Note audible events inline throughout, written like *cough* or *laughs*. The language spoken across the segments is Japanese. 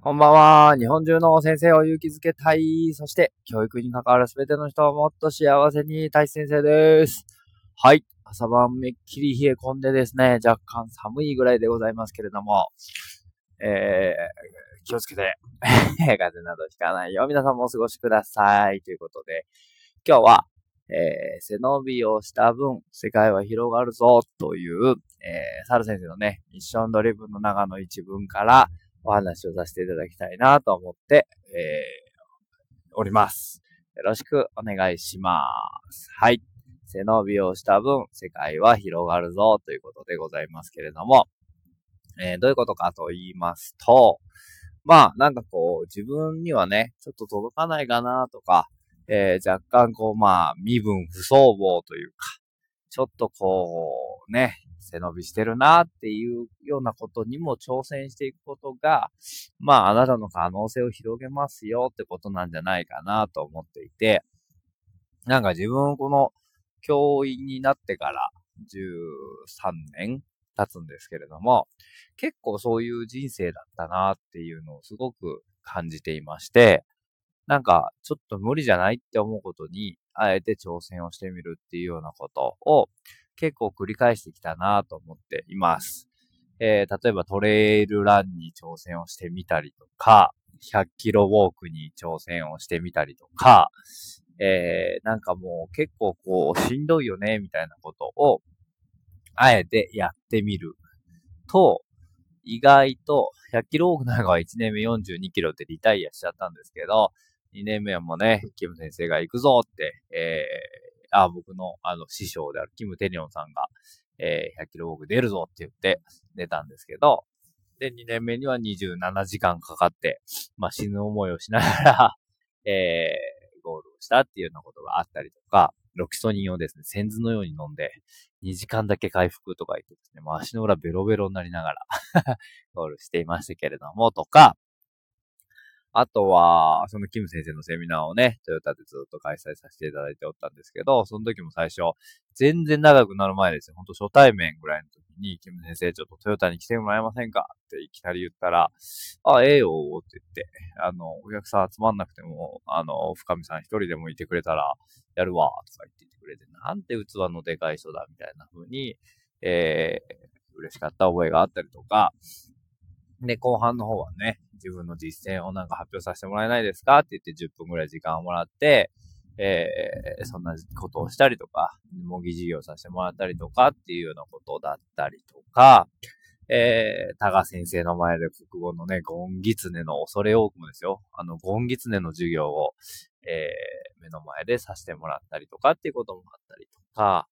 こんばんは。日本中の先生を勇気づけたい。そして、教育に関わるすべての人をもっと幸せにたい先生です。はい。朝晩めっきり冷え込んでですね、若干寒いぐらいでございますけれども、えー、気をつけて、*laughs* 風邪などひかないよう皆さんもお過ごしください。ということで、今日は、えー、背伸びをした分、世界は広がるぞ、という、えー、サル先生のね、ミッションドリブンの中の一文から、お話をさせていただきたいなと思って、えー、おります。よろしくお願いします。はい。背伸びをした分、世界は広がるぞということでございますけれども、えー、どういうことかと言いますと、まあ、なんかこう、自分にはね、ちょっと届かないかなとか、えー、若干こう、まあ、身分不相応というか、ちょっとこう、ね、背伸びしてるなっていうようなことにも挑戦していくことが、まあ、あなたの可能性を広げますよってことなんじゃないかなと思っていて、なんか自分この教員になってから13年経つんですけれども、結構そういう人生だったなっていうのをすごく感じていまして、なんかちょっと無理じゃないって思うことに、あえて挑戦をしてみるっていうようなことを結構繰り返してきたなと思っています。えー、例えばトレイルランに挑戦をしてみたりとか、100キロウォークに挑戦をしてみたりとか、えー、なんかもう結構こうしんどいよね、みたいなことを、あえてやってみると、意外と100キロウォークなんかは1年目42キロでリタイアしちゃったんですけど、2年目はもうね、キム先生が行くぞって、えあ、僕の、あの、師匠であるキム・テリオンさんが、えー、100キロウォーク出るぞって言って出たんですけど、で、2年目には27時間かかって、まあ、死ぬ思いをしながら *laughs* えー、ゴールをしたっていうようなことがあったりとか、ロキソニンをですね、先頭のように飲んで、2時間だけ回復とか言ってですね、もう足の裏ベロベロになりながら *laughs* ゴールしていましたけれども、とか、あとは、そのキム先生のセミナーをね、トヨタでずっと開催させていただいておったんですけど、その時も最初、全然長くなる前ですよ。ほんと初対面ぐらいの時に、キム先生ちょっとトヨタに来てもらえませんか？っていきなり言ったら、あ、ええよって言って、あの、お客さん集まんなくても、あの、深見さん一人でもいてくれたら、やるわ、とか言っててくれて、なんて器のでかい人だ、みたいな風に、えー、嬉しかった覚えがあったりとか、で、後半の方はね、自分の実践をなんか発表させてもらえないですか？って言って10分ぐらい時間をもらって、えー、そんなことをしたりとか、模擬授業させてもらったりとかっていうようなことだったりとか、えー、タガ先生の前で国語のね、ゴンギツネの恐れ多くもですよ。あの、ゴンギツネの授業を、えー、目の前でさせてもらったりとかっていうこともあったりとか、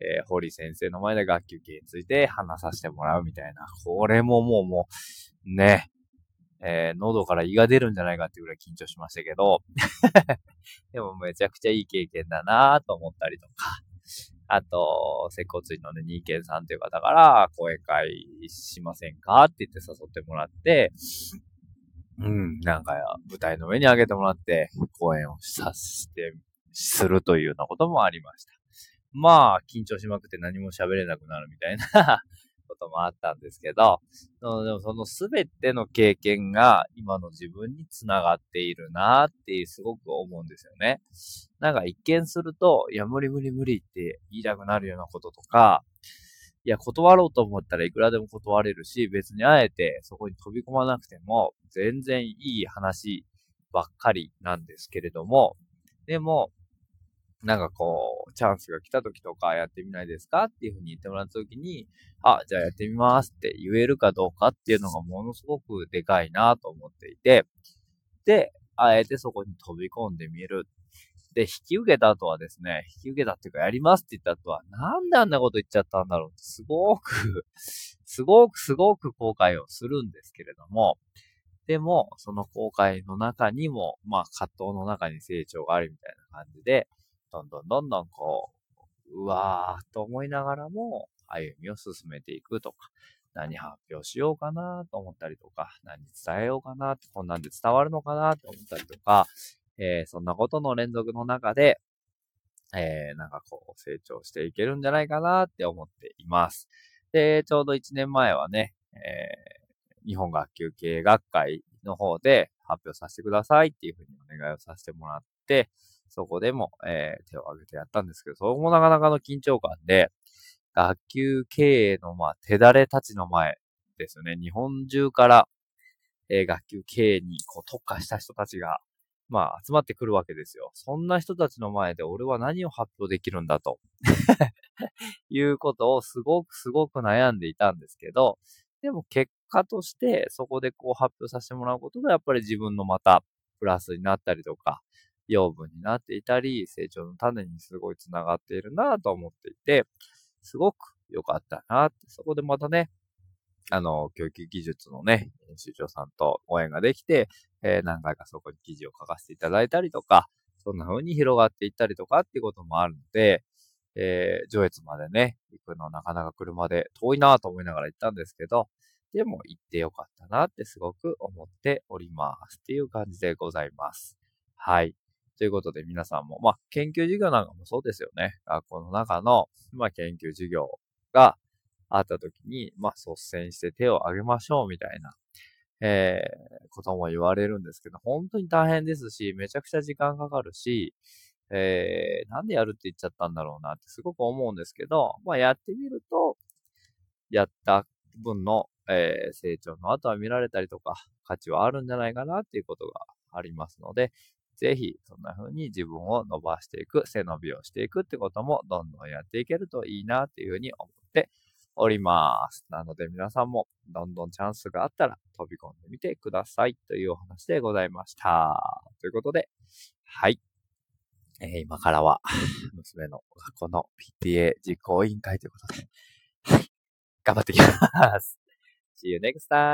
えー、堀先生の前で学級系について話させてもらうみたいな。これももうもう、ね、えー、喉から胃が出るんじゃないかっていうぐらい緊張しましたけど *laughs* でもめちゃくちゃいい経験だなと思ったりとか、あと、接骨院のね、ニーケンさんという方から、講演会しませんかって言って誘ってもらって、うん、なんか、舞台の上に上げてもらって、講演をさせて、するというようなこともありました。まあ、緊張しまくって何も喋れなくなるみたいなこともあったんですけど、でもそのすべての経験が今の自分につながっているなってすごく思うんですよね。なんか一見すると、いや、無理無理無理って言いたくなるようなこととか、いや、断ろうと思ったらいくらでも断れるし、別にあえてそこに飛び込まなくても、全然いい話ばっかりなんですけれども、でも、なんかこう、チャンスが来た時とかやってみないですかっていう風に言ってもらった時に、あ、じゃあやってみますって言えるかどうかっていうのがものすごくでかいなと思っていて、で、あえてそこに飛び込んでみる。で、引き受けた後はですね、引き受けたっていうかやりますって言った後は、なんであんなこと言っちゃったんだろうすごく *laughs* すごくすごく後悔をするんですけれども、でも、その後悔の中にも、まあ葛藤の中に成長があるみたいな感じで、どんどんどんどんこう、うわーと思いながらも歩みを進めていくとか、何発表しようかなと思ったりとか、何伝えようかなってこんなんで伝わるのかなと思ったりとか、えー、そんなことの連続の中で、えー、なんかこう成長していけるんじゃないかなって思っています。で、ちょうど1年前はね、えー、日本学級経営学会の方で発表させてくださいっていうふうにお願いをさせてもらって、そこでも、えー、手を挙げてやったんですけど、そこもなかなかの緊張感で、学級経営の、まあ、手だれたちの前ですよね。日本中から、えー、学級経営にこう特化した人たちが、まあ、集まってくるわけですよ。そんな人たちの前で俺は何を発表できるんだと *laughs* いうことをすごくすごく悩んでいたんですけど、でも結果としてそこでこう発表させてもらうことがやっぱり自分のまたプラスになったりとか、養分になっていたり、成長の種にすごい繋がっているなと思っていて、すごく良かったなって、そこでまたね、あの、教育技術のね、編集長さんとご縁ができて、えー、何回かそこに記事を書かせていただいたりとか、そんな風に広がっていったりとかっていうこともあるので、えー、上越までね、行くのなかなか車で遠いなと思いながら行ったんですけど、でも行ってよかったなってすごく思っておりますっていう感じでございます。はい。ということで皆さんも、まあ、研究授業なんかもそうですよね。学校の中の、まあ、研究授業があった時に、まあ、率先して手を挙げましょうみたいな、えー、ことも言われるんですけど、本当に大変ですし、めちゃくちゃ時間かかるし、えー、なんでやるって言っちゃったんだろうなってすごく思うんですけど、まあ、やってみると、やった分の、えー、成長の後は見られたりとか、価値はあるんじゃないかなっていうことがありますので、ぜひ、そんな風に自分を伸ばしていく、背伸びをしていくってことも、どんどんやっていけるといいなっていう風に思っております。なので皆さんも、どんどんチャンスがあったら飛び込んでみてくださいというお話でございました。ということで、はい。えー、今からは、*laughs* 娘の学校の PTA 実行委員会ということで、はい。頑張っていきます。See you next time!